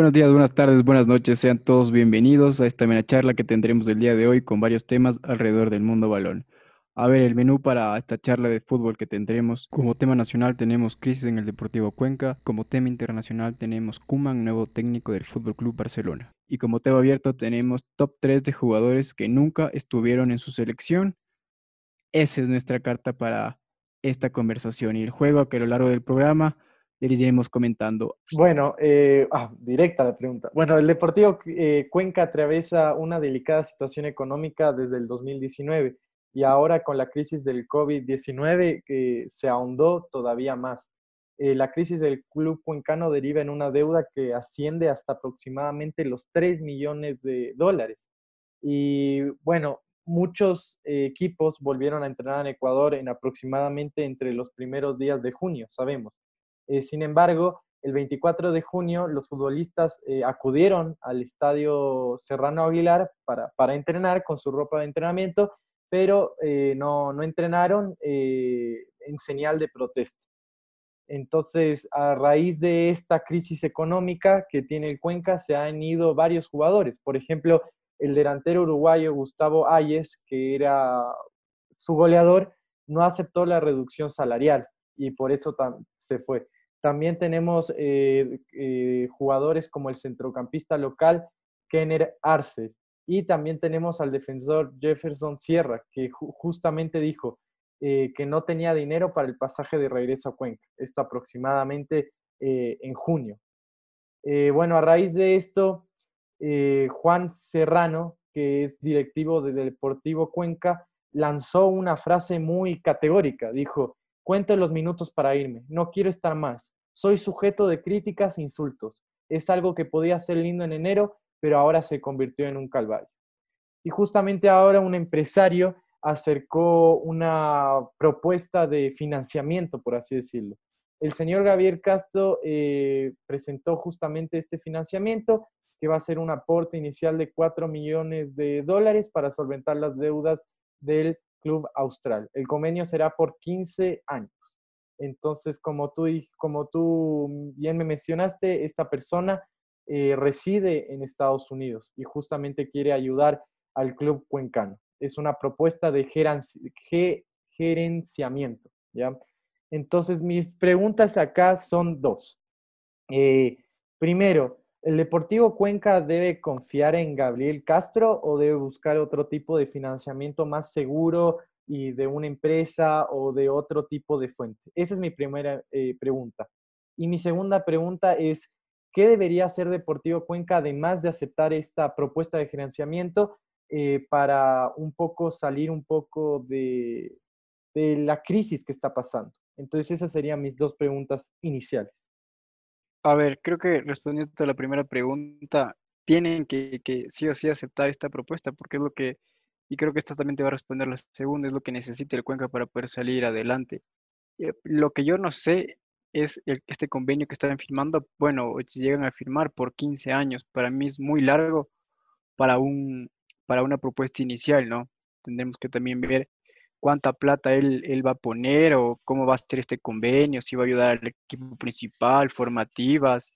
Buenos días, buenas tardes, buenas noches. Sean todos bienvenidos a esta mena charla que tendremos el día de hoy con varios temas alrededor del mundo balón. A ver, el menú para esta charla de fútbol que tendremos. Como tema nacional tenemos crisis en el Deportivo Cuenca. Como tema internacional tenemos Kuman, nuevo técnico del Fútbol Club Barcelona. Y como tema abierto tenemos top 3 de jugadores que nunca estuvieron en su selección. Esa es nuestra carta para esta conversación y el juego que a lo largo del programa les iremos comentando. Bueno, eh, ah, directa la pregunta. Bueno, el Deportivo eh, Cuenca atraviesa una delicada situación económica desde el 2019 y ahora con la crisis del COVID-19 que se ahondó todavía más. Eh, la crisis del club cuencano deriva en una deuda que asciende hasta aproximadamente los 3 millones de dólares. Y bueno, muchos equipos volvieron a entrenar en Ecuador en aproximadamente entre los primeros días de junio, sabemos. Eh, sin embargo, el 24 de junio los futbolistas eh, acudieron al estadio Serrano Aguilar para, entrenar con su ropa de entrenamiento, pero eh, no, no, entrenaron en señal de protesta. Entonces, a raíz de esta crisis económica que tiene el Cuenca, se han ido varios jugadores. Por ejemplo, el delantero uruguayo Gustavo Ayes, que era su goleador, no aceptó la reducción salarial y por eso se fue. También tenemos eh, eh, jugadores como el centrocampista local Kenner Arce. Y también tenemos al defensor Jefferson Sierra, que justamente dijo eh, que no tenía dinero para el pasaje de regreso a Cuenca. Esto aproximadamente en junio. bueno, a raíz de esto, Juan Serrano, que es directivo del Deportivo Cuenca, lanzó una frase muy categórica. Dijo, Cuento los minutos para irme. No quiero estar más. Soy sujeto de críticas e insultos. Es algo que podía ser lindo en enero, pero ahora se convirtió en un calvario. Y justamente ahora un empresario acercó una propuesta de financiamiento, por así decirlo. El señor Gabriel Castro eh, presentó justamente este financiamiento, que va a ser un aporte inicial de 4 millones de dólares para solventar las deudas del Club Austral. El convenio será por 15 años. Entonces, como tú, como tú bien me mencionaste, esta persona eh, reside en Estados Unidos y justamente quiere ayudar al club cuencano. Es una propuesta de gerenciamiento, ¿ya? Entonces, mis preguntas acá son dos. Eh, primero, ¿el Deportivo Cuenca debe confiar en Gabriel Castro o debe buscar otro tipo de financiamiento más seguro y de una empresa o de otro tipo de fuente? Esa es mi primera eh, pregunta. Y mi segunda pregunta es, ¿qué debería hacer Deportivo Cuenca además de aceptar esta propuesta de financiamiento eh, para un poco salir un poco de, de la crisis que está pasando? Entonces esas serían mis dos preguntas iniciales. A ver, creo que respondiendo a la primera pregunta, tienen que, sí o sí aceptar esta propuesta porque es lo que y creo que esta también te va a responder la segunda, es lo que necesita el Cuenca para poder salir adelante. Eh, lo que yo no sé es este convenio que están firmando, bueno, si llegan a firmar por 15 años, para mí es muy largo para, un, para una propuesta inicial, ¿no? Tendremos que también ver cuánta plata él, él va a poner o cómo va a ser este convenio, si va a ayudar al equipo principal, formativas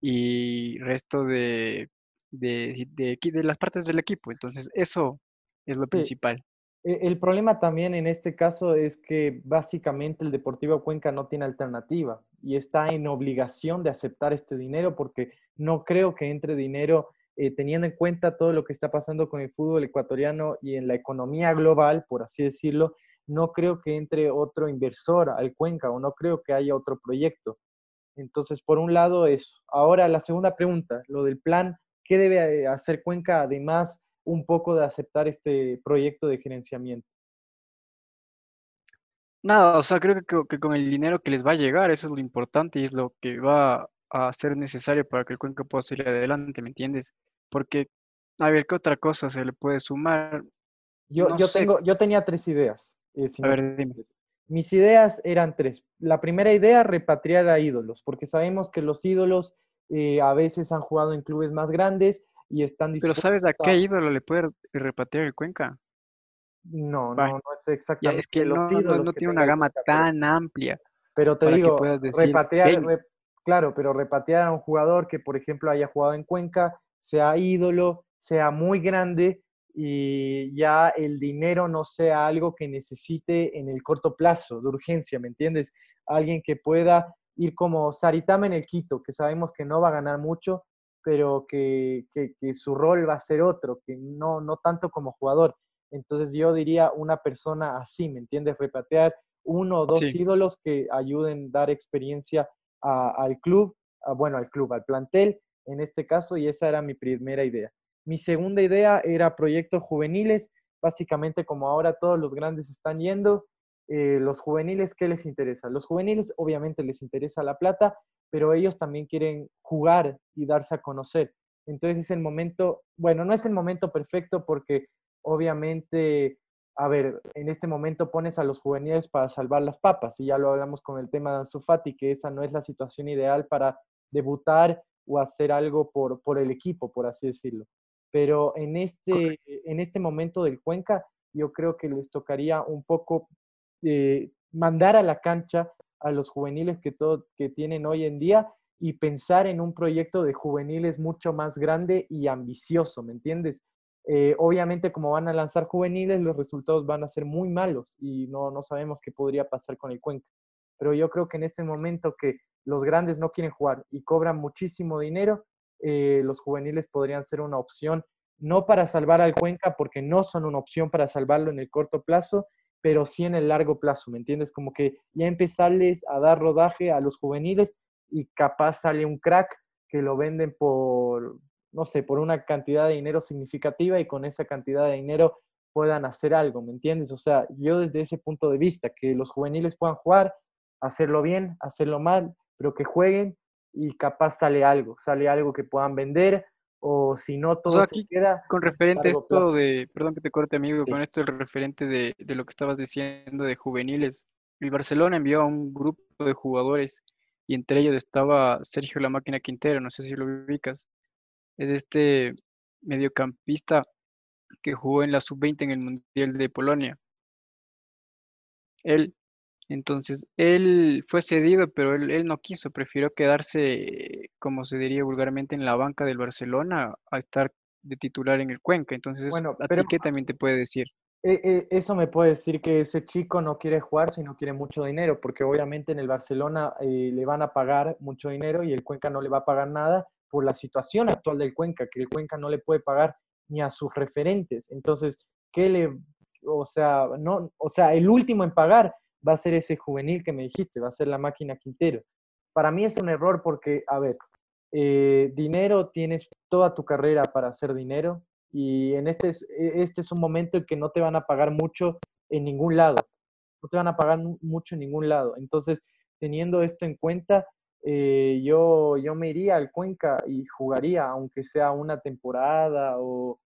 y resto de, de, de, de las partes del equipo. Entonces, eso es lo principal. E, el problema también en este caso es que básicamente el Deportivo Cuenca no tiene alternativa y está en obligación de aceptar este dinero porque no creo que entre dinero eh, teniendo en cuenta todo lo que está pasando con el fútbol ecuatoriano y en la economía global, por así decirlo, no creo que entre otro inversor al Cuenca o no creo que haya otro proyecto. Entonces, por un lado, eso. Ahora, la segunda pregunta, lo del plan, ¿qué debe hacer Cuenca además un poco de aceptar este proyecto de gerenciamiento? Nada, o sea, creo que, con el dinero que les va a llegar, eso es lo importante y es lo que va a ser necesario para que el Cuenca pueda salir adelante, ¿me entiendes? Porque, a ver, ¿qué otra cosa se le puede sumar? Yo, yo, tengo, yo tenía tres ideas. Eh, a ver, dime. Mis ideas eran tres. La primera idea, repatriar a ídolos, porque sabemos que los ídolos eh, a veces han jugado en clubes más grandes y están Pero ¿sabes a qué ídolo le puede repatriar el Cuenca? No, no, no es exactamente. es que los no, ídolos no, tiene una gama tan amplia. Pero te digo, repatriar, claro, pero repatriar a un jugador que, por ejemplo, haya jugado en Cuenca, sea ídolo, sea muy grande y ya el dinero no sea algo que necesite en el corto plazo, de urgencia, ¿me entiendes? Alguien que pueda ir como Saritama en el Quito, que sabemos que no va a ganar mucho, pero que, su rol va a ser otro, que no, no tanto como jugador. Entonces yo diría una persona así, ¿me entiendes? Repatear uno o dos ídolos que ayuden a dar experiencia al club, bueno, al club, al plantel en este caso, y esa era mi primera idea. Mi segunda idea era proyectos juveniles, básicamente como ahora todos los grandes están yendo, eh, los juveniles, ¿qué les interesa? Los juveniles obviamente les interesa la plata, pero ellos también quieren jugar y darse a conocer. Entonces es el momento, bueno, no es el momento perfecto porque obviamente, a ver, en este momento pones a los juveniles para salvar las papas y ya lo hablamos con el tema de Ansu Fati, que esa no es la situación ideal para debutar o hacer algo por, por el equipo, por así decirlo. Pero en este, en este momento del Cuenca, yo creo que les tocaría un poco eh, mandar a la cancha a los juveniles que, todo, que tienen hoy en día y pensar en un proyecto de juveniles mucho más grande y ambicioso, ¿me entiendes? Eh, obviamente, como van a lanzar juveniles, los resultados van a ser muy malos y no, no sabemos qué podría pasar con el Cuenca. Pero yo creo que en este momento que los grandes no quieren jugar y cobran muchísimo dinero, eh, los juveniles podrían ser una opción, no para salvar al Cuenca, porque no son una opción para salvarlo en el corto plazo, pero sí en el largo plazo, ¿me entiendes? Como que ya empezarles a dar rodaje a los juveniles y capaz sale un crack que lo venden por, no sé, por una cantidad de dinero significativa y con esa cantidad de dinero puedan hacer algo, ¿me entiendes? O sea, yo desde ese punto de vista, que los juveniles puedan jugar, hacerlo bien, hacerlo mal, pero que jueguen y capaz sale algo, sale algo que puedan vender o si no todo aquí, queda con referente a esto de, perdón que te corte amigo, con esto el referente de, de, lo que estabas diciendo de juveniles. El Barcelona envió a un grupo de jugadores y entre ellos estaba Sergio La Máquina Quintero, no sé si lo ubicas. Es este mediocampista que jugó en la sub-20 en el Mundial de Polonia. Él entonces, él fue cedido, pero él, no quiso, prefirió quedarse, como se diría vulgarmente, en la banca del Barcelona a estar de titular en el Cuenca. Entonces, bueno, ¿a ti qué también te puede decir? Eh, eh, eso me puede decir que ese chico no quiere jugar, sino quiere mucho dinero, porque obviamente en el Barcelona eh, le van a pagar mucho dinero y el Cuenca no le va a pagar nada por la situación actual del Cuenca, que el Cuenca no le puede pagar ni a sus referentes. Entonces, ¿qué le, o sea, no, o sea, el último en pagar va a ser ese juvenil que me dijiste, va a ser la máquina Quintero. Para mí es un error porque, a ver, eh, dinero, tienes toda tu carrera para hacer dinero y en este es, e, este es un momento en que no te van a pagar mucho en ningún lado, no te van a pagar mucho en ningún lado. Entonces, teniendo esto en cuenta, eh, yo, yo me iría al Cuenca y jugaría, aunque sea una temporada o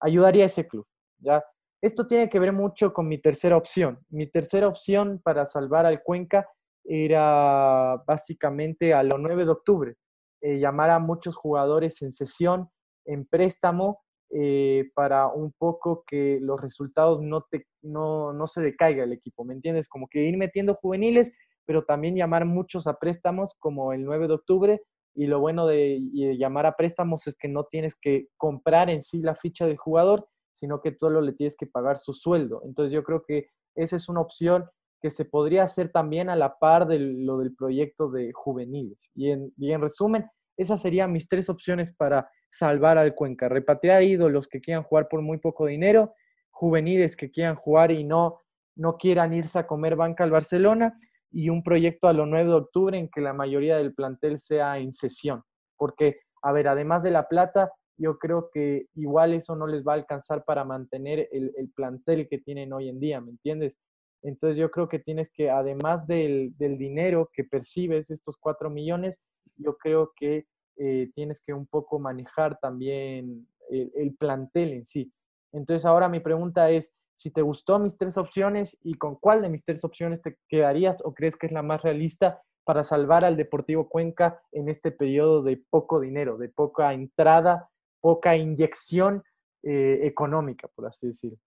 ayudaría a ese club, ¿ya? Esto tiene que ver mucho con mi tercera opción. Mi tercera opción para salvar al Cuenca era básicamente a lo 9 de octubre, eh, llamar a muchos jugadores en sesión, en préstamo, eh, para un poco que los resultados no, te, no, no se decaiga el equipo, ¿me entiendes? Como que ir metiendo juveniles, pero también llamar muchos a préstamos como el 9 de octubre. Y lo bueno de llamar a préstamos es que no tienes que comprar en sí la ficha del jugador, sino que solo le tienes que pagar su sueldo. Entonces yo creo que esa es una opción que se podría hacer también a la par de lo del proyecto de juveniles. Y en, en resumen, esas serían mis tres opciones para salvar al Cuenca. Repatriar ídolos que quieran jugar por muy poco dinero, juveniles que quieran jugar y no, no quieran irse a comer banca al Barcelona, y un proyecto a lo 9 de octubre en que la mayoría del plantel sea en sesión. Porque, a ver, además de la plata, yo creo que igual eso no les va a alcanzar para mantener el, plantel que tienen hoy en día, ¿me entiendes? Entonces yo creo que tienes que, además del, dinero que percibes, estos cuatro millones, yo creo que eh, tienes que un poco manejar también el, el, plantel en sí. Entonces ahora mi pregunta es, si te gustó mis tres opciones y con cuál de mis tres opciones te quedarías o crees que es la más realista para salvar al Deportivo Cuenca en este periodo de poco dinero, de poca entrada poca inyección eh, económica, por así decirlo.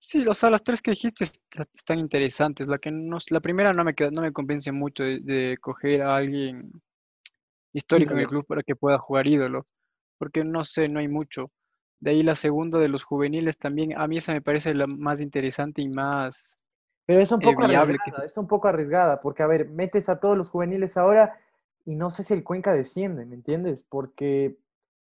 Sí, o sea, las tres que dijiste están interesantes. La que la primera no me queda, no me convence mucho de, coger a alguien histórico en el club para que pueda jugar ídolo, porque no sé, no hay mucho. De ahí la segunda de los juveniles también, a mí esa me parece la más interesante y más Pero es un eh, poco arriesgada, es un poco arriesgada, porque a ver, metes a todos los juveniles ahora y no sé si el Cuenca desciende, ¿me entiendes? Porque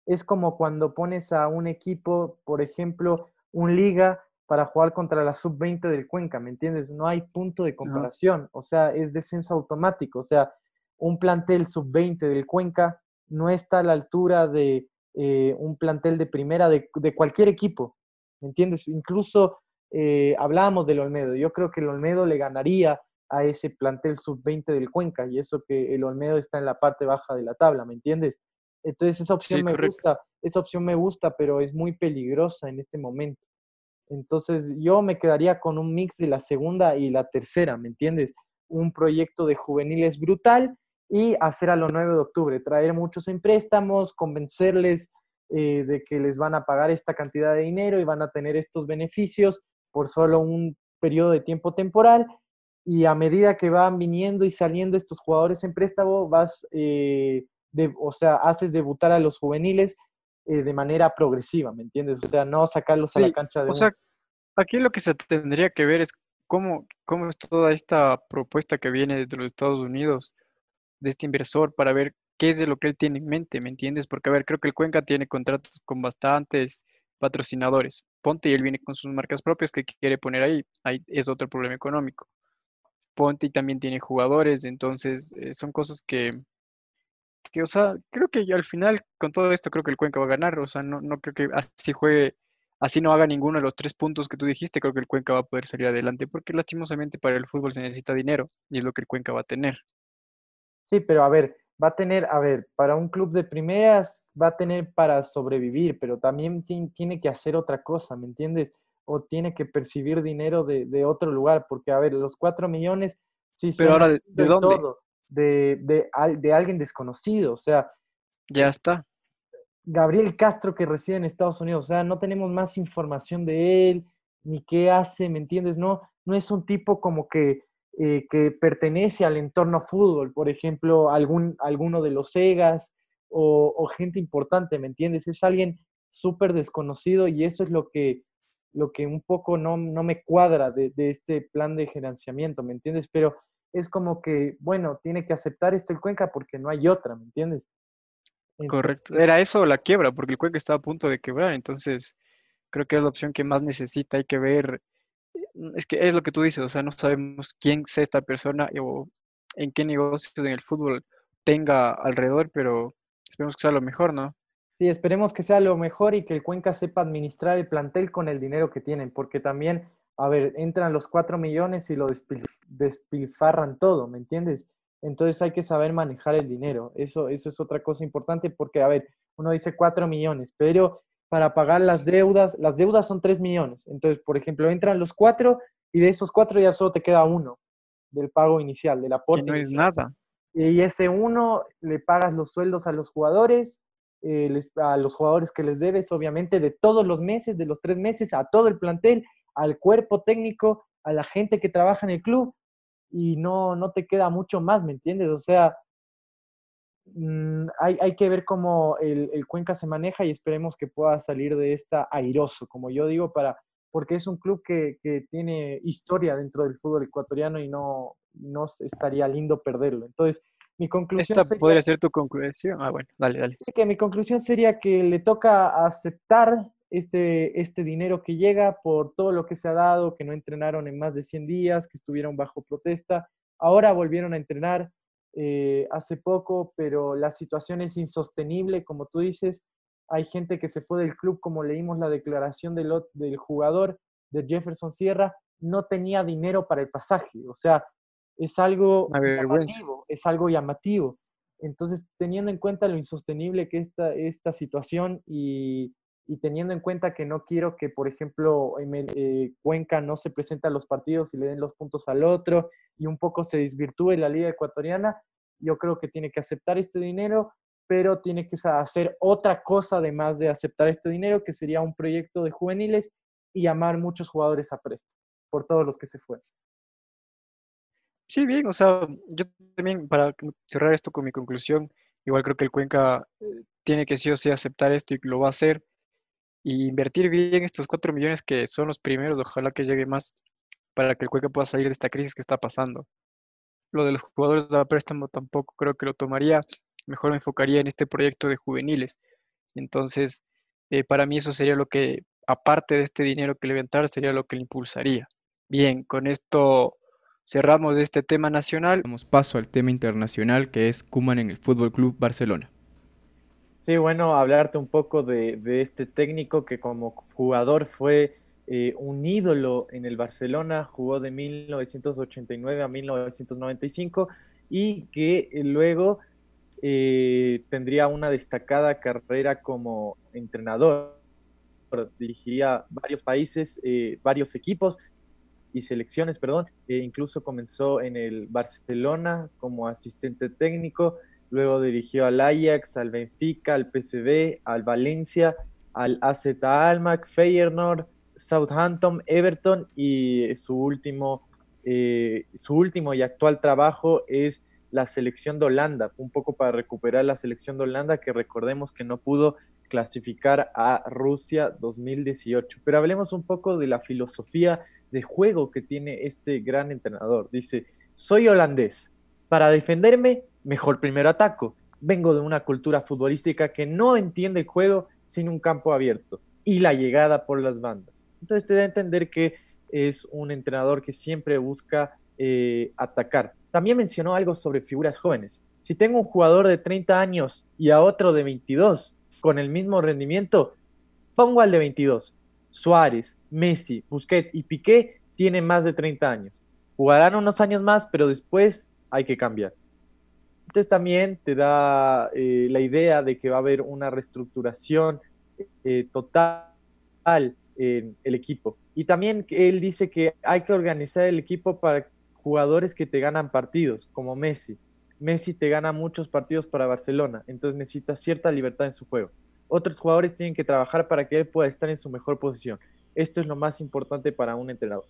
es como cuando pones a un equipo, por ejemplo, un liga para jugar contra la sub-20 del Cuenca, ¿me entiendes? No hay punto de comparación, o sea, es descenso automático, o sea, un plantel sub-20 del Cuenca no está a la altura de eh, un plantel de primera de, cualquier equipo, ¿me entiendes? Incluso eh, hablábamos del Olmedo, yo creo que el Olmedo le ganaría a ese plantel sub-20 del Cuenca y eso que el Olmedo está en la parte baja de la tabla, ¿me entiendes? Entonces esa opción me gusta, esa opción me gusta, pero es muy peligrosa en este momento. Entonces yo me quedaría con un mix de la segunda y la tercera, ¿me entiendes? Un proyecto de juveniles brutal y hacer a lo 9 de octubre, traer muchos en préstamos, convencerles eh, de que les van a pagar esta cantidad de dinero y van a tener estos beneficios por solo un periodo de tiempo temporal. Y a medida que van viniendo y saliendo estos jugadores en préstamo, vas, eh, o sea, haces debutar a los juveniles eh, de manera progresiva, ¿me entiendes? O sea, no sacarlos a la cancha de... O sea, aquí lo que se tendría que ver es cómo, cómo es toda esta propuesta que viene de los Estados Unidos, de este inversor, para ver qué es de lo que él tiene en mente, ¿me entiendes? Porque, a ver, creo que el Cuenca tiene contratos con bastantes patrocinadores. Ponte y él viene con sus marcas propias que quiere poner ahí. Ahí es otro problema económico. Ponte y también tiene jugadores, entonces eh, son cosas que, que, o sea, creo que al final con todo esto creo que el Cuenca va a ganar, o sea, no, no creo que así juegue, así no haga ninguno de los tres puntos que tú dijiste, creo que el Cuenca va a poder salir adelante, porque lastimosamente para el fútbol se necesita dinero y es lo que el Cuenca va a tener. Sí, pero a ver, va a tener, a ver, para un club de primeras va a tener para sobrevivir, pero también tiene que hacer otra cosa, ¿me entiendes? O tiene que percibir dinero de, de otro lugar, porque a ver, los cuatro millones, sí, pero ahora, ¿de, dónde? Todo de, de, de alguien desconocido. O sea, ya está. Gabriel Castro que reside en Estados Unidos, o sea, no tenemos más información de él, ni qué hace, ¿me entiendes? No, no es un tipo como que, eh, que pertenece al entorno fútbol, por ejemplo, algún, alguno de los Egas o, gente importante, ¿me entiendes? Es alguien súper desconocido y eso es lo que, lo que un poco no, no me cuadra de, de, este plan de gerenciamiento, ¿me entiendes? Pero es como que, bueno, tiene que aceptar esto el Cuenca porque no hay otra, ¿me entiendes? Correcto. Era eso la quiebra, porque el Cuenca estaba a punto de quebrar, entonces creo que es la opción que más necesita. Hay que ver, es que es lo que tú dices, o sea, no sabemos quién sea esta persona o en qué negocios en el fútbol tenga alrededor, pero esperemos que sea lo mejor, ¿no? Sí, esperemos que sea lo mejor y que el Cuenca sepa administrar el plantel con el dinero que tienen, porque también a ver, entran los cuatro millones y lo despilfarran todo, ¿me entiendes? Entonces hay que saber manejar el dinero. Eso, eso es otra cosa importante porque, a ver, uno dice cuatro millones, pero para pagar las deudas, las deudas son tres millones. Entonces, por ejemplo, entran los cuatro y de esos cuatro ya solo te queda uno del pago inicial, del aporte. Y no es nada. Y ese uno le pagas los sueldos a los jugadores, eh, a los jugadores que les debes, obviamente, de todos los meses, de los tres meses, a todo el plantel al cuerpo técnico, a la gente que trabaja en el club y no, no te queda mucho más, ¿me entiendes? O sea, mm, hay, hay, que ver cómo el, el, Cuenca se maneja y esperemos que pueda salir de esta airoso, como yo digo, para, porque es un club que, que tiene historia dentro del fútbol ecuatoriano y no, no estaría lindo perderlo. Entonces, mi conclusión Esta podría ser tu conclusión. Ah, bueno, dale, dale. Que mi conclusión sería que le toca aceptar este, este dinero que llega por todo lo que se ha dado, que no entrenaron en más de 100 días, que estuvieron bajo protesta. Ahora volvieron a entrenar eh, hace poco, pero la situación es insostenible, como tú dices. Hay gente que se fue del club, como leímos la declaración del, del jugador de Jefferson Sierra, no tenía dinero para el pasaje. O sea, es algo llamativo, es algo llamativo. Entonces, teniendo en cuenta lo insostenible que esta, esta situación y, y teniendo en cuenta que no quiero que, por ejemplo, eh, Cuenca no se presente a los partidos y le den los puntos al otro y un poco se desvirtúe la liga ecuatoriana, yo creo que tiene que aceptar este dinero, pero tiene que hacer otra cosa además de aceptar este dinero, que sería un proyecto de juveniles y llamar muchos jugadores a presto, por todos los que se fueron. Sí, bien, o sea, yo también, para cerrar esto con mi conclusión, Igual creo que el Cuenca eh, tiene que sí o sí aceptar esto y lo va a hacer. Y invertir bien estos 4 millones que son los primeros, ojalá que llegue más para que el Cuenca pueda salir de esta crisis que está pasando. Lo de los jugadores de préstamo tampoco creo que lo tomaría, mejor me enfocaría en este proyecto de juveniles. Entonces, eh, para mí eso sería lo que, aparte de este dinero que le va a sería lo que le impulsaría. Bien, con esto cerramos este tema nacional. Damos paso al tema internacional que es Kuman en el Fútbol Club Barcelona. Sí, bueno, hablarte un poco de, este técnico que como jugador fue eh, un ídolo en el Barcelona, jugó de 1989 a 1995 y que eh, luego eh, tendría una destacada carrera como entrenador. Dirigiría varios países, varios equipos y selecciones, perdón. incluso comenzó en el Barcelona como asistente técnico Luego dirigió al Ajax, al Benfica, al PSV, al Valencia, al AZ Alkmaar, Feyenoord, Southampton, Everton y su último, eh, su último y actual trabajo es la selección de Holanda, un poco para recuperar la selección de Holanda que recordemos que no pudo clasificar a Rusia 2018. Pero hablemos un poco de la filosofía de juego que tiene este gran entrenador. Dice, soy holandés. Para defenderme mejor primero ataco. Vengo de una cultura futbolística que no entiende el juego sin un campo abierto y la llegada por las bandas. Entonces te da a entender que es un entrenador que siempre busca eh, atacar. También mencionó algo sobre figuras jóvenes. Si tengo un jugador de 30 años y a otro de 22 con el mismo rendimiento, pongo al de 22. Suárez, Messi, Busquets y Piqué tienen más de 30 años. Jugarán unos años más, pero después hay que cambiar. Entonces también te da eh, la idea de que va a haber una reestructuración eh, total en el equipo. Y también él dice que hay que organizar el equipo para jugadores que te ganan partidos, como Messi. Messi te gana muchos partidos para Barcelona, entonces necesita cierta libertad en su juego. Otros jugadores tienen que trabajar para que él pueda estar en su mejor posición. Esto es lo más importante para un entrenador.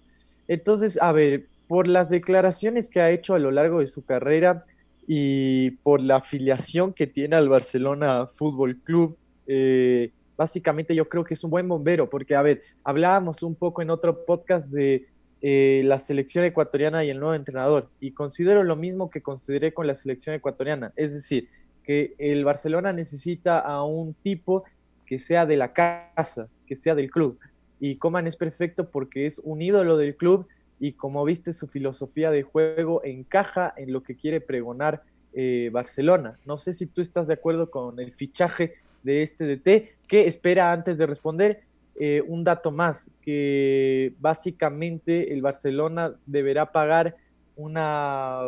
Entonces, a ver, por las declaraciones que ha hecho a lo largo de su carrera, y por la afiliación que tiene al Barcelona Fútbol Club. Eh, básicamente yo creo que es un buen bombero, porque, a ver, hablábamos un poco en otro podcast de eh, la selección ecuatoriana y el nuevo entrenador, y considero lo mismo que consideré con la selección ecuatoriana, es decir, que el Barcelona necesita a un tipo que sea de la casa, que sea del club, y Coman es perfecto porque es un ídolo del club y como viste su filosofía de juego encaja en lo que quiere pregonar eh, Barcelona. No sé si tú estás de acuerdo con el fichaje de este DT, que espera antes de responder eh, un dato más, que básicamente el Barcelona deberá pagar una,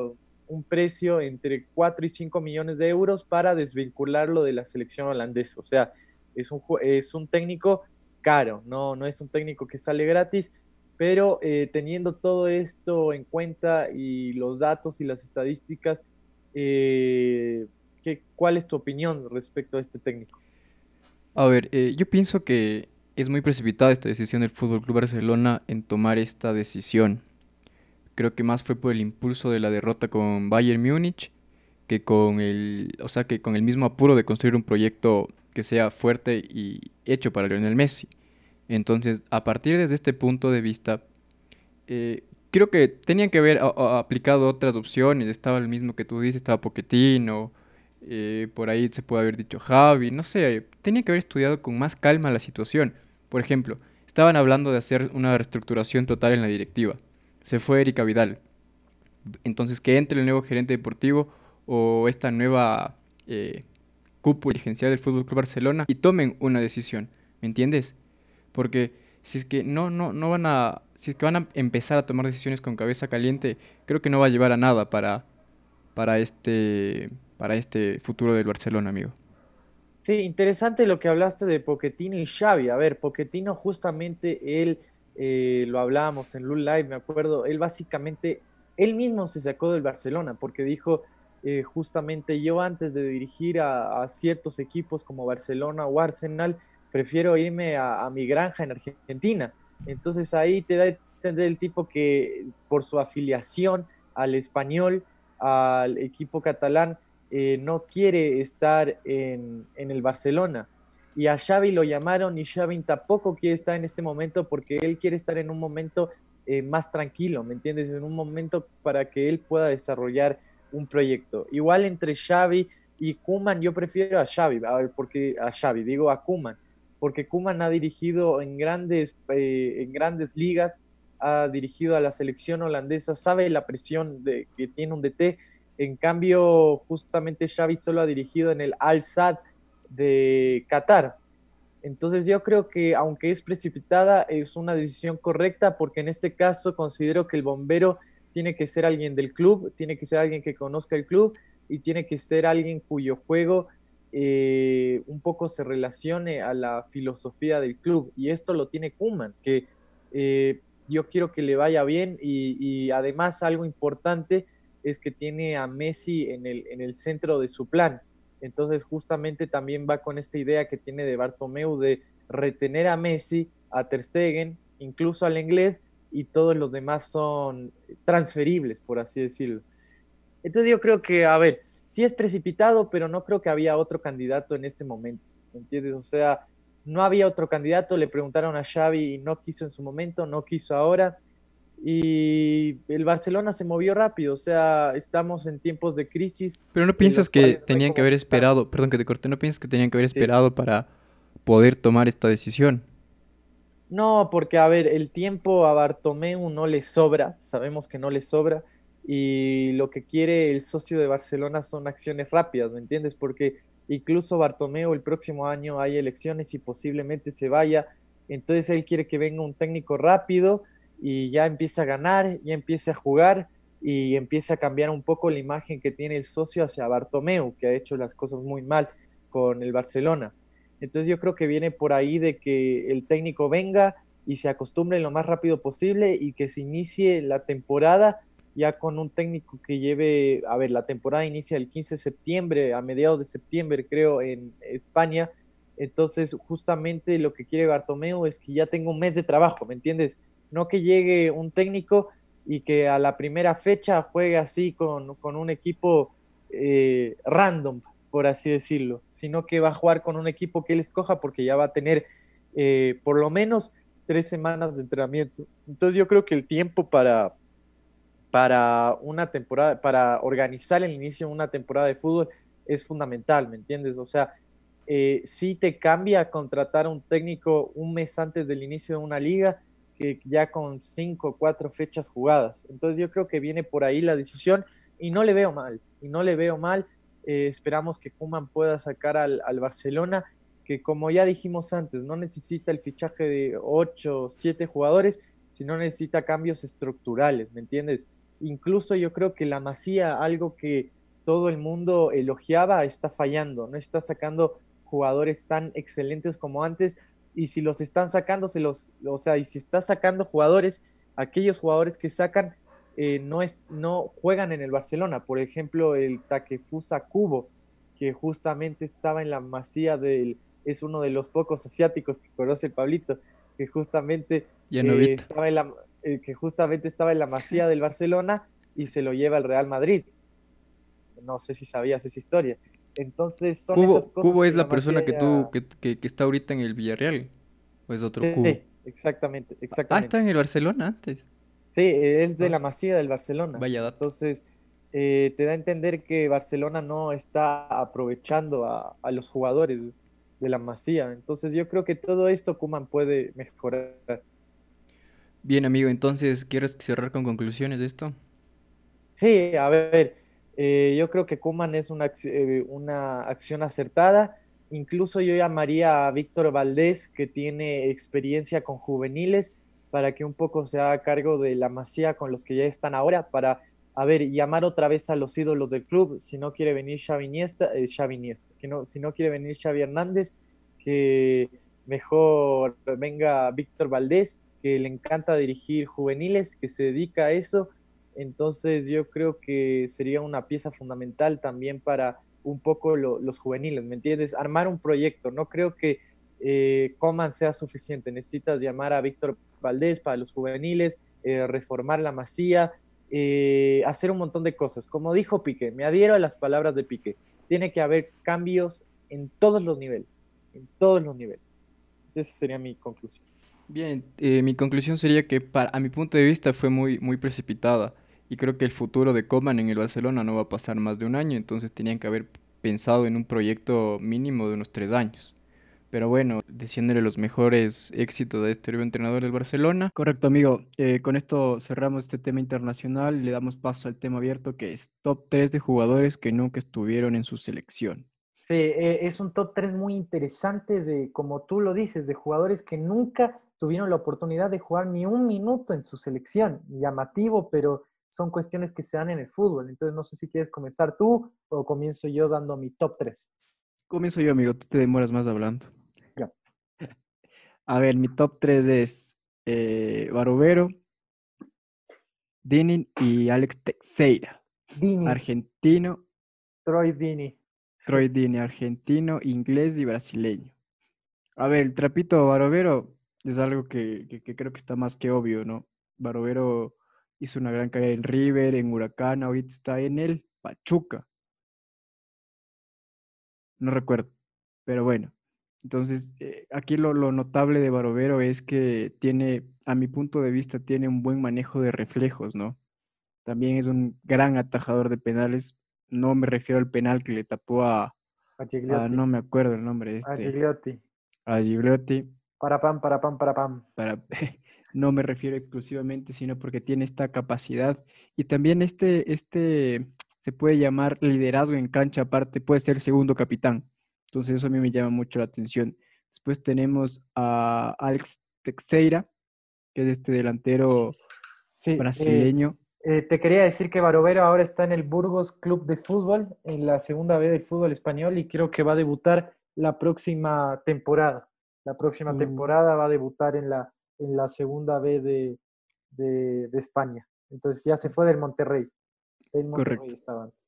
un precio entre 4 y 5 millones de euros para desvincularlo de la selección holandesa. O sea, es un, es un técnico caro, no, no es un técnico que sale gratis pero eh, teniendo todo esto en cuenta y los datos y las estadísticas, eh, ¿qué, ¿cuál es tu opinión respecto a este técnico? A ver, eh, yo pienso que es muy precipitada esta decisión del Fútbol Club Barcelona en tomar esta decisión. Creo que más fue por el impulso de la derrota con Bayern Múnich que con el, o sea, que con el mismo apuro de construir un proyecto que sea fuerte y hecho para Lionel Messi. Entonces, a partir de este punto de vista, eh, creo que tenían que haber aplicado otras opciones. Estaba el mismo que tú dices, estaba Poquetino, eh, por ahí se puede haber dicho Javi, no sé, tenía que haber estudiado con más calma la situación. Por ejemplo, estaban hablando de hacer una reestructuración total en la directiva. Se fue Erika Vidal. Entonces, que entre el nuevo gerente deportivo o esta nueva eh, cúpula dirigencial del Fútbol Club Barcelona y tomen una decisión. ¿Me entiendes? Porque si es que no, no, no van a. Si es que van a empezar a tomar decisiones con cabeza caliente, creo que no va a llevar a nada para, para este. para este futuro del Barcelona, amigo. Sí, interesante lo que hablaste de Poquetino y Xavi. A ver, Poquetino justamente él, eh, lo hablábamos en Lul Live, me acuerdo, él básicamente, él mismo se sacó del Barcelona porque dijo, eh, justamente yo antes de dirigir a, a, ciertos equipos como Barcelona o Arsenal, prefiero irme a, mi granja en Argentina. Entonces ahí te da entender el tipo que por su afiliación al español, al equipo catalán, eh, no quiere estar en, el Barcelona. Y a Xavi lo llamaron y Xavi tampoco quiere estar en este momento porque él quiere estar en un momento eh, más tranquilo, ¿me entiendes? En un momento para que él pueda desarrollar un proyecto. Igual entre Xavi y Kuman, yo prefiero a Xavi, a ver, porque a Xavi, digo a Kuman, porque Kuman ha dirigido en grandes, eh, en grandes ligas, ha dirigido a la selección holandesa, sabe la presión que tiene un DT en cambio, justamente Xavi solo ha dirigido en el Al-Sad de Qatar. Entonces yo creo que aunque es precipitada, es una decisión correcta porque en este caso considero que el bombero tiene que ser alguien del club, tiene que ser alguien que conozca el club y tiene que ser alguien cuyo juego eh, un poco se relacione a la filosofía del club. Y esto lo tiene Kuman, que eh, yo quiero que le vaya bien y además algo importante es que tiene a Messi en el, en el centro de su plan. Entonces justamente también va con esta idea que tiene de Bartomeu de retener a Messi, a Ter Stegen, incluso al inglés y todos los demás son transferibles, por así decirlo. Entonces yo creo que, a ver, sí es precipitado, pero no creo que había otro candidato en este momento, ¿entiendes? O sea, no había otro candidato, le preguntaron a Xavi y no quiso en su momento, no quiso ahora, y el Barcelona se movió rápido, o sea, estamos en tiempos de crisis. Pero no piensas que tenían que haber esperado, perdón que te corté, no piensas que tenían que haber esperado para poder tomar esta decisión. No, porque a ver, el tiempo a Bartomeu no le sobra, sabemos que no le sobra, y lo que quiere el socio de Barcelona son acciones rápidas, ¿me entiendes? Porque incluso Bartomeu el próximo año hay elecciones y posiblemente se vaya, entonces él quiere que venga un técnico rápido y ya empieza a ganar, ya empieza a jugar y empieza a cambiar un poco la imagen que tiene el socio hacia Bartomeu, que ha hecho las cosas muy mal con el Barcelona. Entonces yo creo que viene por ahí de que el técnico venga y se acostumbre lo más rápido posible y que se inicie la temporada ya con un técnico que lleve, a ver, la temporada inicia el 15 de septiembre, a mediados de septiembre creo en España. Entonces justamente lo que quiere Bartomeu es que ya tenga un mes de trabajo, ¿me entiendes? no que llegue un técnico y que a la primera fecha juegue así con, un equipo eh, random, por así decirlo, sino que va a jugar con un equipo que él escoja porque ya va a tener eh, por lo menos tres semanas de entrenamiento. Entonces yo creo que el tiempo para, para una temporada, para organizar el inicio de una temporada de fútbol es fundamental, ¿me entiendes? O sea, eh, si te cambia contratar a un técnico un mes antes del inicio de una liga, que ya con cinco o cuatro fechas jugadas. Entonces yo creo que viene por ahí la decisión y no le veo mal, y no le veo mal. Eh, esperamos que Kuman pueda sacar al, Barcelona, que como ya dijimos antes, no necesita el fichaje de ocho o siete jugadores, sino necesita cambios estructurales, ¿me entiendes? Incluso yo creo que la Masía, algo que todo el mundo elogiaba, está fallando, no está sacando jugadores tan excelentes como antes, y si los están sacando, se los, o sea, y si está sacando jugadores, aquellos jugadores que sacan eh, no, es, no juegan en el Barcelona. Por ejemplo, el Takefusa Kubo, que justamente estaba en la masía del, es uno de los pocos asiáticos que conoce el Pablito, que justamente eh, estaba en la, eh, que justamente estaba en la masía del Barcelona y se lo lleva al Real Madrid. No sé si sabías esa historia. Entonces son Cubo, esas Cubo es la, persona que tú que, está ahorita en el Villarreal. ¿O es otro Cubo? Sí, exactamente, Ah, está en el Barcelona antes. Sí, es de la ah. Masía del Barcelona. Vaya dato. Entonces, eh, te da a entender que Barcelona no está aprovechando a, los jugadores de la Masía. Entonces, yo creo que todo esto Kuman puede mejorar. Bien, amigo, entonces, ¿quieres cerrar con conclusiones de esto? Sí, a ver, eh, yo creo que Kuman es una, eh, una acción acertada. Incluso yo llamaría a Víctor Valdés, que tiene experiencia con juveniles, para que un poco se haga cargo de la masía con los que ya están ahora, para, a ver, llamar otra vez a los ídolos del club. Si no quiere venir Xavi Iniesta, eh, que no, si no quiere venir Xavi Hernández, que mejor venga Víctor Valdés, que le encanta dirigir juveniles, que se dedica a eso entonces yo creo que sería una pieza fundamental también para un poco los juveniles, ¿me entiendes? Armar un proyecto. No creo que eh, Coman sea suficiente. Necesitas llamar a Víctor Valdés para los juveniles, eh, reformar la masía eh, hacer un montón de cosas. Como dijo Piqué, me adhiero a las palabras de Piqué. Tiene que haber cambios en todos los niveles, en todos los niveles. esa sería mi conclusión. Bien, eh, mi conclusión sería que para, a mi punto de vista fue muy, muy precipitada y creo que el futuro de Coman en el Barcelona no va a pasar más de un año, entonces tenían que haber pensado en un proyecto mínimo de unos tres años. Pero bueno, deseándole los mejores éxitos a este nuevo entrenador del Barcelona. Correcto, amigo. Eh, con esto cerramos este tema internacional y le damos paso al tema abierto que es top 3 de jugadores que nunca estuvieron en su selección. Sí, eh, es un top 3 muy interesante de, como tú lo dices, de jugadores que nunca tuvieron la oportunidad de jugar ni un minuto en su selección. Llamativo, pero son cuestiones que se dan en el fútbol. Entonces, no sé si quieres comenzar tú o comienzo yo dando mi top 3. Comienzo yo, amigo. Tú te demoras más hablando. A ver, mi top 3 es eh, Barovero, Dini y Alex Teixeira. Dini. Argentino. Troy Dini. Troy Dini, argentino, inglés y brasileño. A ver, el trapito Barovero es algo que, creo que está más que obvio, ¿no? Barovero hizo una gran carrera en River, en Huracán, ahorita está en el Pachuca. No recuerdo, pero bueno. Entonces, eh, aquí lo, notable de Barovero es que tiene, a mi punto de vista, tiene un buen manejo de reflejos, ¿no? También es un gran atajador de penales. No me refiero al penal que le tapó a, no me acuerdo el nombre de este. A Gigliotti. A Gigliotti. Para pam, para pam, para pam. Para, no me refiero exclusivamente, sino porque tiene esta capacidad. Y también este, este, se puede llamar liderazgo en cancha, aparte puede ser segundo capitán. Entonces eso a mí me llama mucho la atención. Después tenemos a Alex Teixeira, que es este delantero eh, brasileño. Eh, te quería decir que Barovero ahora está en el Burgos Club de Fútbol, en la segunda B del fútbol español, y creo que va a debutar la próxima temporada. La próxima mm. temporada va a debutar en la, en la segunda B de, de, España. Entonces ya se fue del Monterrey. El Monterrey Correcto. estaba antes.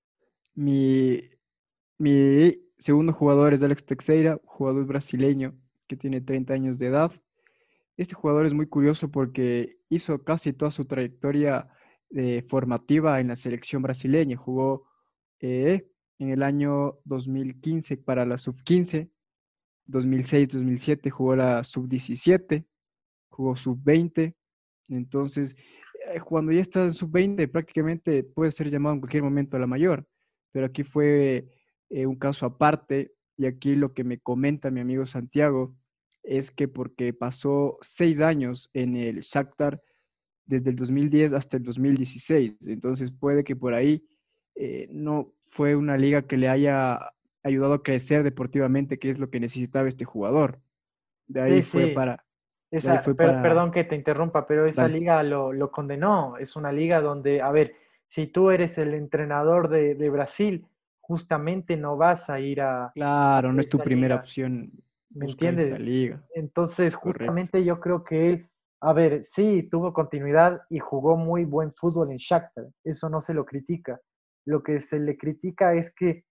Mi, mi segundo jugador es Alex Teixeira, jugador brasileño que tiene 30 años de edad. Este jugador es muy curioso porque hizo casi toda su trayectoria eh, formativa en la selección brasileña. Jugó eh, en el año 2015 para la sub-15, 2006-2007 jugó la sub-17, jugó sub-20. Entonces, eh, cuando ya está en sub-20 prácticamente puede ser llamado en cualquier momento a la mayor, pero aquí fue eh, un caso aparte, y aquí lo que me comenta mi amigo Santiago es que porque pasó seis años en el Shakhtar desde el 2010 hasta el 2016, entonces puede que por ahí eh, no fue una liga que le haya ayudado a crecer deportivamente, que es lo que necesitaba este jugador. De ahí fue para... Perdón que te interrumpa, pero esa liga lo, condenó. Es una liga donde, a ver, si tú eres el entrenador de, de Brasil, justamente no vas a ir a... Claro, no es tu primera opción. ¿Me entiendes? Liga. Entonces, justamente yo creo que él, a ver, sí, tuvo continuidad y jugó muy buen fútbol en Shakhtar, eso no se lo critica. Lo que se le critica es que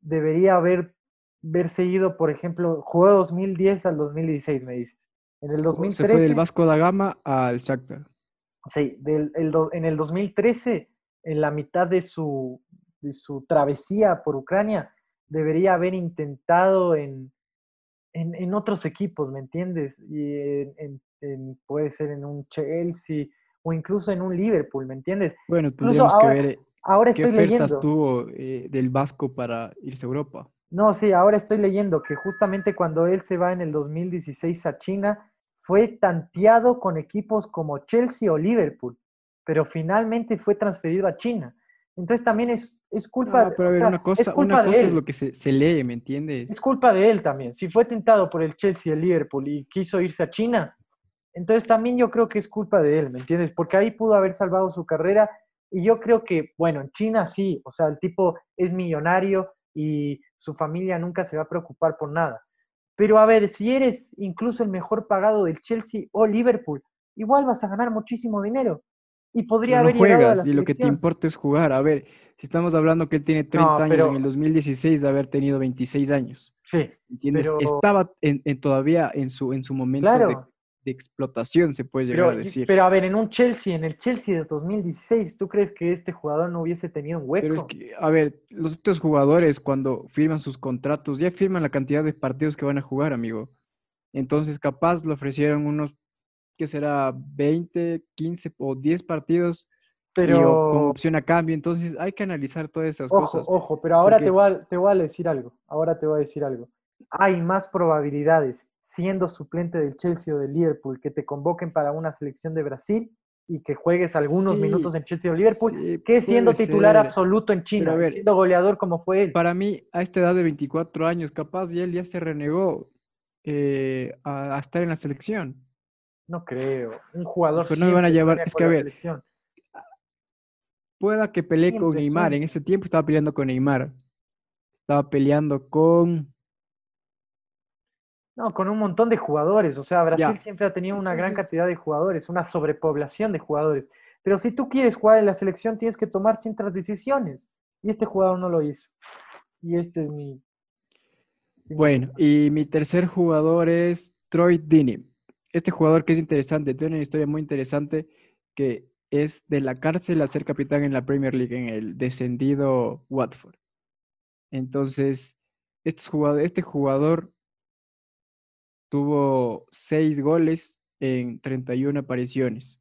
debería haber, haberse ido, por ejemplo, jugó 2010 al 2016, me dices. En el 2013... Se fue del Vasco da Gama al Shakhtar. Sí, del, en el 2013, en la mitad de su, de su travesía por Ucrania, debería haber intentado en, en, otros equipos, ¿me entiendes? Y en, puede ser en un Chelsea o incluso en un Liverpool, ¿me entiendes? Bueno, tendríamos que ver ahora qué estoy ofertas tuvo eh, del Vasco para irse a Europa. No, sí, ahora estoy leyendo que justamente cuando él se va en el 2016 a China, fue tanteado con equipos como Chelsea o Liverpool, pero finalmente fue transferido a China. Entonces también es, es culpa, pero a una cosa, es, una cosa es lo que se, lee, ¿me entiendes? Es culpa de él también. Si fue tentado por el Chelsea y el Liverpool y quiso irse a China, entonces también yo creo que es culpa de él, ¿me entiendes? Porque ahí pudo haber salvado su carrera y yo creo que, bueno, en China sí, o sea, el tipo es millonario y su familia nunca se va a preocupar por nada. Pero a ver, si eres incluso el mejor pagado del Chelsea o Liverpool, igual vas a ganar muchísimo dinero y podría haber juegas y lo que te importa es jugar. A ver, si estamos hablando que él tiene 30 años en el 2016 de haber tenido 26 años. Sí. ¿Entiendes? Estaba en, todavía en su, en su momento de explotación, se puede llegar Pero, a decir. pero a ver, en un Chelsea, en el Chelsea de 2016, ¿tú crees que este jugador no hubiese tenido un hueco? Pero es que, a ver, los otros jugadores cuando firman sus contratos ya firman la cantidad de partidos que van a jugar, amigo. Entonces, capaz le ofrecieron unos, ¿qué será? 20, 15 o 10 partidos y o- Pero- como opción a cambio. Entonces, hay que analizar todas esas Ojo, cosas. ojo, pero ahora porque- te voy, a, te voy a decir algo. Ahora te voy a decir algo. Hay más probabilidades siendo suplente del Chelsea o del Liverpool que te convoquen para una selección de Brasil y que juegues algunos Sí, minutos en Chelsea o Liverpool sí, que siendo titular ser. absoluto en China, a y ver, siendo goleador como fue él. Para mí, a esta edad de 24 años, capaz, y él ya se renegó eh, a, a estar en la selección. No creo. Un jugador Pues no me van a llevar- es que a ver, selección. Pueda que pelee con Neymar. En ese tiempo estaba peleando con Neymar. Estaba peleando con... No, con un montón de jugadores. O sea, Brasil siempre ha tenido una gran cantidad de jugadores, una sobrepoblación de jugadores. Pero si tú quieres jugar en la selección, tienes que tomar ciertas decisiones. Y este jugador no lo hizo. Y este es mi. Bueno, y mi tercer jugador es Troy Deeney. Este jugador que es interesante, tiene una historia muy interesante que es de la cárcel a ser capitán en la Premier League en el descendido Watford. Entonces, este jugador tuvo seis goles en 31 apariciones,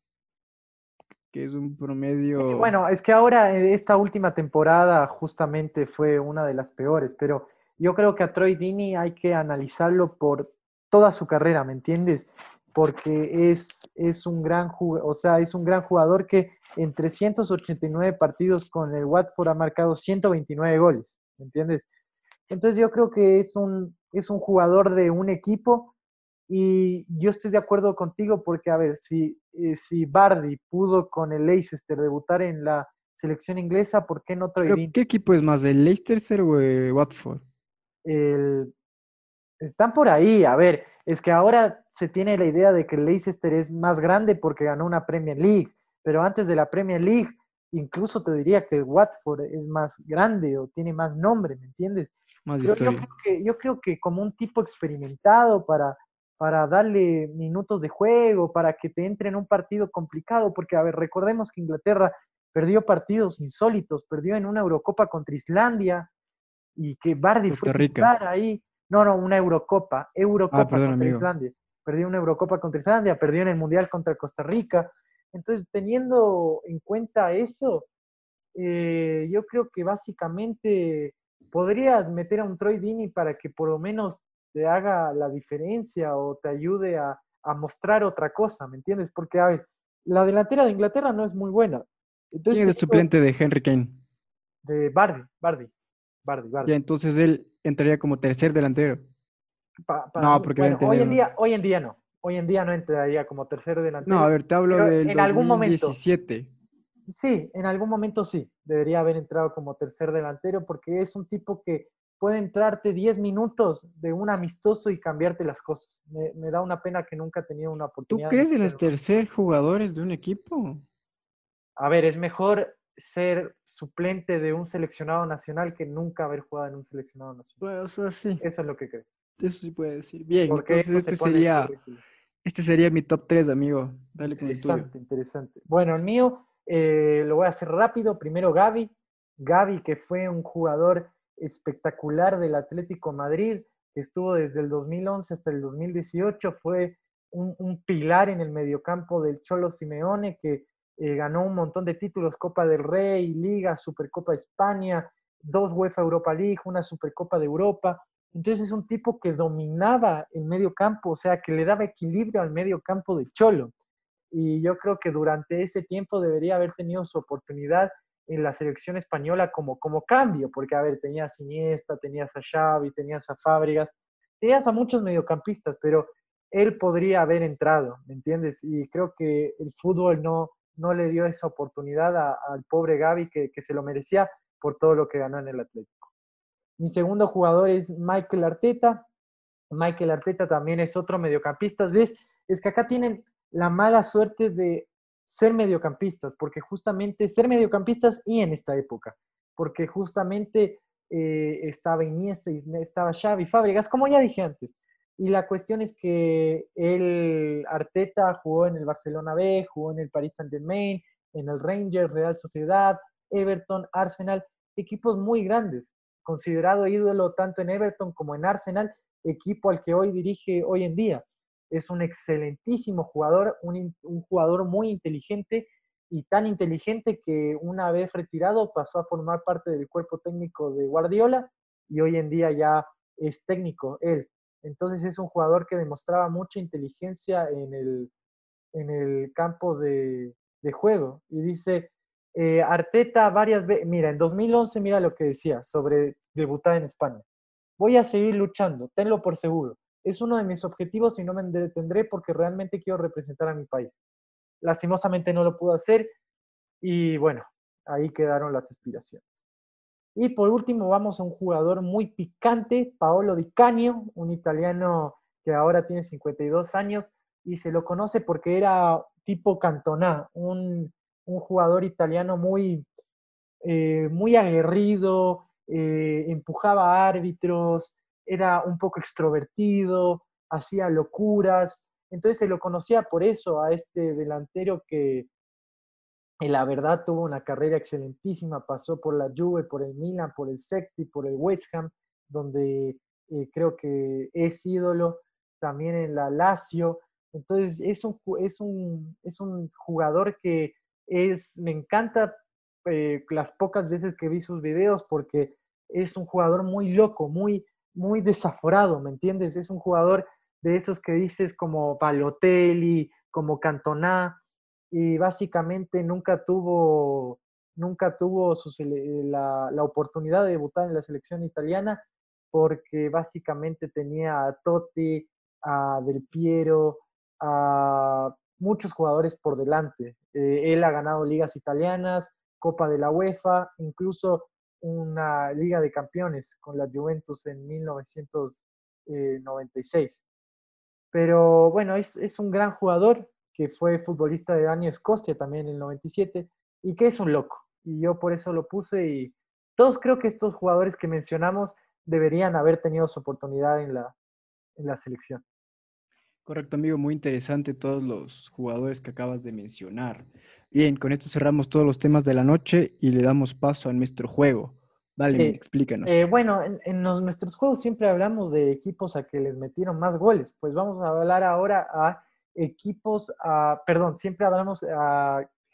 que es un Sí, promedio... bueno, es que ahora eh, esta última temporada justamente fue una de las peores, pero yo creo que a Troy Deeney hay que analizarlo por toda su carrera, ¿me entiendes? Porque es, es un gran jugador, o sea, es un gran jugador que en 389 partidos con el Watford ha marcado 129 goles, ¿me entiendes? Entonces yo creo que es un, es un jugador de un equipo y yo estoy de acuerdo contigo porque, a ver, si, eh, si Bardi pudo con el Leicester debutar en la selección inglesa, ¿por qué no Troy? ¿qué equipo es más, el Leicester o el Watford? El- están por ahí, a ver, es que ahora se tiene la idea de que el Leicester es más grande porque ganó una Premier League, pero antes de la Premier League, incluso te diría que el Watford es más grande o tiene más nombre, ¿me entiendes? Más yo creo que, yo creo que como un tipo experimentado para, para darle minutos de juego, para que te entre en un partido complicado, porque, a ver, recordemos que Inglaterra perdió partidos insólitos, perdió en una Eurocopa contra Islandia y que Bardi fue Rica. titular ahí. No, no, una Eurocopa, Eurocopa perdón, contra amigo. Islandia. Perdió una Eurocopa contra Islandia, perdió en el Mundial contra Costa Rica. Entonces, teniendo en cuenta eso, eh, yo creo que básicamente podrías meter a un Troy Deeney para que por lo menos te haga la diferencia o te ayude a, a mostrar otra cosa, ¿me entiendes? Porque, a ver, la delantera de Inglaterra no es muy buena. Entonces, ¿Quién es el suplente de Henry Kane? De Bardi, Bardi, Bardi, Bardi. Ya, entonces él entraría como tercer delantero. Pa- para No, porque bueno, hoy en día, hoy en día no. Hoy en día no entraría como tercero delantero. No, a ver, te hablo del en algún momento. 2017. Sí, en algún momento sí. Debería haber entrado como tercer delantero porque es un tipo que puede entrarte 10 minutos de un amistoso y cambiarte las cosas. Me, me da una pena que nunca ha tenido una ¿Tú oportunidad. crees en los tercer jugadores de un equipo? A ver, es mejor ser suplente de un seleccionado nacional que nunca haber jugado en un seleccionado nacional. Pues, o sea, sí, Eso es lo que creo. eso sí puede decir. Bien, Porque entonces este sería, este sería mi top 3, amigo. Dale con el tuyo. Interesante, interesante. Bueno, el mío eh, lo voy a hacer rápido. Primero Gaby. Gaby, que fue un jugador espectacular del Atlético Madrid, que estuvo desde el 2011 hasta el 2018, fue un, pilar en el mediocampo del Cholo Simeone, que eh, ganó un montón de títulos, Copa del Rey, Liga, Supercopa España, dos UEFA Europa League, una Supercopa de Europa. Entonces es un tipo que dominaba el medio campo, o sea, que le daba equilibrio al medio campo de Cholo. Y yo creo que durante ese tiempo debería haber tenido su oportunidad en la selección española como, como cambio, porque, a ver, tenías a Iniesta, tenías a Xavi, tenías a Fábregas, tenías a muchos mediocampistas, pero él podría haber entrado, ¿me entiendes? Y creo que el fútbol no, no le dio esa oportunidad al pobre Gaby que, que se lo merecía por todo lo que ganó en el Atlético. Mi segundo jugador es Michael Arteta. Michael Arteta también es otro mediocampista. ¿Ves? Es que acá tienen la mala suerte de ser mediocampistas, porque justamente ser mediocampistas y en esta época, porque justamente eh, estaba Iniesta y estaba Xavi, Fábregas, como ya dije antes. Y la cuestión es que el Arteta jugó en el Barcelona B, jugó en el Paris Saint-Germain, en el Rangers, Real Sociedad, Everton, Arsenal, equipos muy grandes, considerado ídolo tanto en Everton como en Arsenal, equipo al que hoy dirige hoy en día. Es un excelentísimo jugador, un, un jugador muy inteligente y tan inteligente que una vez retirado pasó a formar parte del cuerpo técnico de Guardiola y hoy en día ya es técnico él. Entonces es un jugador que demostraba mucha inteligencia en el, en el campo de, juego. Y dice, eh, Arteta varias veces, mira, en 2011 mira lo que decía sobre debutar en España. Voy a seguir luchando, tenlo por seguro. Es uno de mis objetivos y no me detendré porque realmente quiero representar a mi país. Lastimosamente no lo pudo hacer y bueno, ahí quedaron las aspiraciones. Y por último vamos a un jugador muy picante, Paolo Di Canio, un italiano que ahora tiene 52 años y se lo conoce porque era tipo Cantona, un, jugador italiano muy, eh, muy aguerrido, eh, empujaba a árbitros, era un poco extrovertido, hacía locuras. Entonces se lo conocía por eso a este delantero que, la verdad tuvo una carrera excelentísima, pasó por la Juve, por el Milan, por el Secti, por el West Ham, donde eh, creo que es ídolo, también en la Lazio. Entonces es un, es un, es un jugador que es, me encanta eh, las pocas veces que vi sus videos porque es un jugador muy loco, muy, muy desaforado, ¿me entiendes? Es un jugador de esos que dices como Balotelli, como Cantona, y básicamente nunca tuvo, nunca tuvo la, oportunidad de debutar en la selección italiana porque básicamente tenía a Totti, a Del Piero, a muchos jugadores por delante. Eh, él ha ganado ligas italianas, Copa de la UEFA, incluso una Liga de Campeones con la Juventus en 1996. Pero bueno, es, es un gran jugador, que fue futbolista de año Escocia también en el 97, y que es un loco. Y yo por eso lo puse y todos creo que estos jugadores que mencionamos deberían haber tenido su oportunidad en la, en la selección. Correcto, amigo, muy interesante todos los jugadores que acabas de mencionar. Bien, con esto cerramos todos los temas de la noche y le damos paso a nuestro juego. Dale, explícanos. Eh, bueno, en, nuestros juegos siempre hablamos de equipos a que les metieron más goles. Pues vamos a hablar ahora a equipos, perdón, siempre hablamos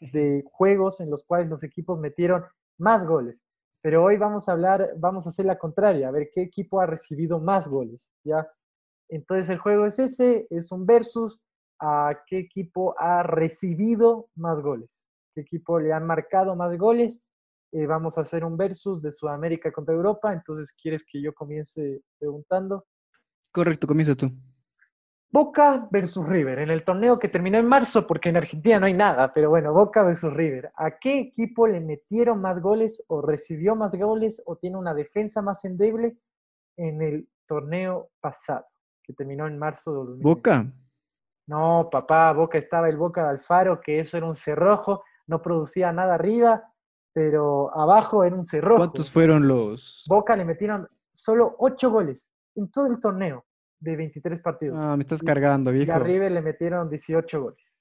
de juegos en los cuales los equipos metieron más goles. Pero hoy vamos a hablar, vamos a hacer la contraria, a ver qué equipo ha recibido más goles, ¿ya? Entonces el juego es ese, es un versus a qué equipo ha recibido más goles, qué equipo le han marcado más goles. Eh, vamos a hacer un versus de Sudamérica contra Europa, entonces ¿quieres que yo comience preguntando? Correcto, comienza tú. Boca versus River, en el torneo que terminó en marzo, porque en Argentina no hay nada, pero bueno, Boca versus River. ¿A qué equipo le metieron más goles o recibió más goles o tiene una defensa más endeble en el torneo pasado, que terminó en marzo de 2020? Boca. No, papá, Boca estaba el Boca de Alfaro, que eso era un cerrojo, no producía nada arriba, pero abajo era un cerrojo. ¿Cuántos fueron los? Boca le metieron solo ocho goles en todo el torneo de 23 partidos. Ah, me estás cargando, viejo. Y a River le metieron 18 goles.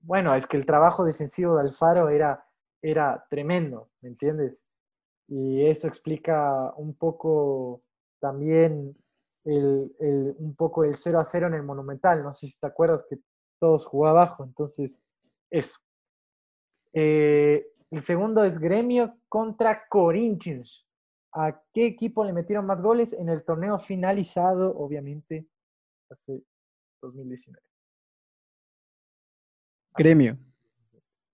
Bueno, es que el trabajo defensivo de Alfaro era, era tremendo, ¿me entiendes? Y eso explica un poco también el, el, un poco el 0 a 0 en el Monumental. No sé si te acuerdas que todos jugó abajo, entonces eso. Eh, el segundo es Gremio contra Corinthians. ¿A qué equipo le metieron más goles en el torneo finalizado, obviamente, hace 2019? Gremio.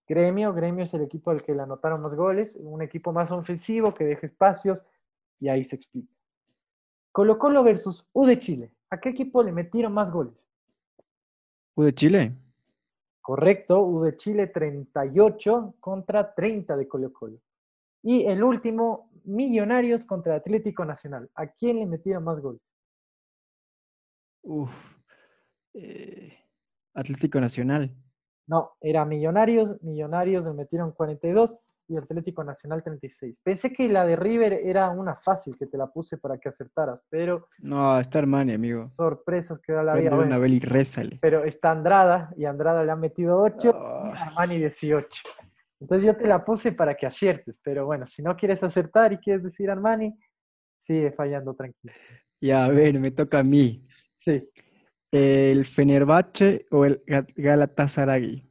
Gremio, Gremio es el equipo al que le anotaron más goles, un equipo más ofensivo que deja espacios y ahí se explica. Colo Colo versus U de Chile. ¿A qué equipo le metieron más goles? U de Chile. Correcto, U de Chile 38 contra 30 de Colo Colo. Y el último, Millonarios contra Atlético Nacional. ¿A quién le metieron más goles? Uf. Eh, Atlético Nacional. No, era Millonarios. Millonarios le metieron 42 y Atlético Nacional 36. Pensé que la de River era una fácil que te la puse para que acertaras, pero No, está Armani, amigo. sorpresas que da la vida. una y rézale. pero está Andrada y Andrada le ha metido 8 y. Armani 18. Entonces yo te la puse para que aciertes, pero bueno, si no quieres acertar y quieres decir Armani, sigue fallando tranquilo. Ya, a ver, me toca a mí. Sí, ¿El Fenerbahce o el Ga- Galatasaray?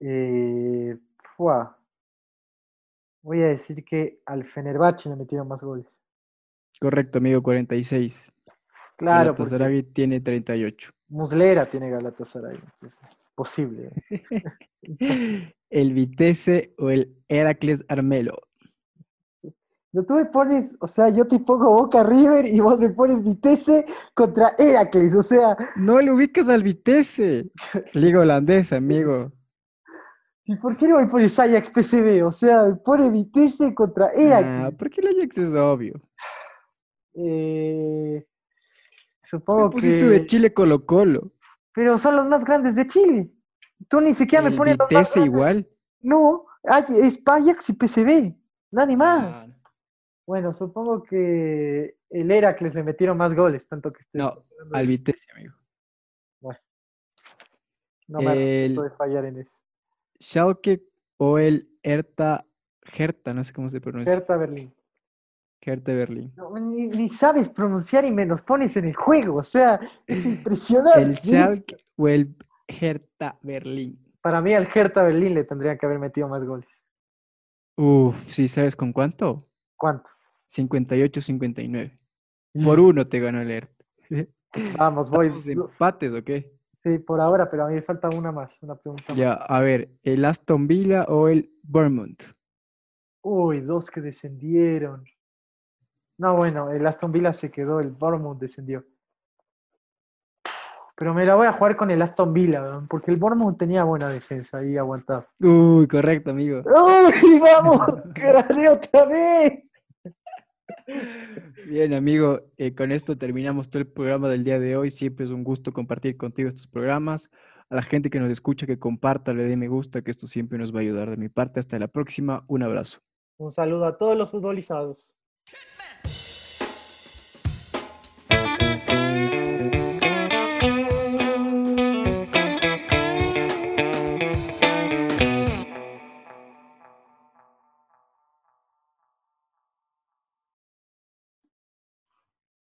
eh, fua. Voy a decir que al Fenerbahce le metieron más goles. Correcto, amigo, 46. Claro, Galatasaray tiene 38. Muslera tiene Galatasaray, entonces posible. ¿El Vitesse o el Heracles Armelo? No, tú me pones, o sea, yo te pongo Boca River y vos me pones Vitesse contra Heracles, o sea, No le ubicas al Vitesse. Liga holandesa, amigo. ¿Y por qué no me pones Ajax PCB? O sea, me pone Vitesse contra Heracles. Ah, porque el Ajax es obvio. Eh, supongo pusiste de que... Chile Colo Colo. Pero son los más grandes de Chile. Tú ni siquiera me El pones los más Vitesse grandes. igual. No, es Ajax y PCB, nadie más. Ah, Bueno, supongo que el Heracles le metieron más goles, tanto que No, al de- Vitesse, amigo. no me el- de fallar en eso. Schalke o el Hertha, Hertha, no sé cómo se pronuncia. Hertha Berlín. Hertha Berlín. No, ni, ni sabes pronunciar y me los pones en el juego, o sea, es impresionante. ¿El Schalke o el Hertha Berlín? Para mí al Hertha Berlín le tendrían que haber metido más goles. Uf, ¿sí sabes con cuánto? ¿Cuánto? 58-59. Por uno te ganó el Hertha. Vamos, voy. ¿Estamos empates o qué? Sí, por ahora, pero a mí me falta una más, una pregunta más. Ya, a ver, ¿el Aston Villa o el Bournemouth? Uy, dos que descendieron. No, bueno, el Aston Villa se quedó, el Bournemouth descendió. Pero me la voy a jugar con el Aston Villa, porque el Bournemouth tenía buena defensa ahí aguantado. Uy, correcto, amigo. ¡Uy, vamos! ¡Gané otra vez! Bien, amigo, eh, con esto terminamos todo el programa del día de hoy. Siempre es un gusto compartir contigo estos programas. A la gente que nos escucha, que comparta, le dé me gusta, que esto siempre nos va a ayudar. De mi parte, hasta la próxima. Un abrazo. Un saludo a todos los futbolizados.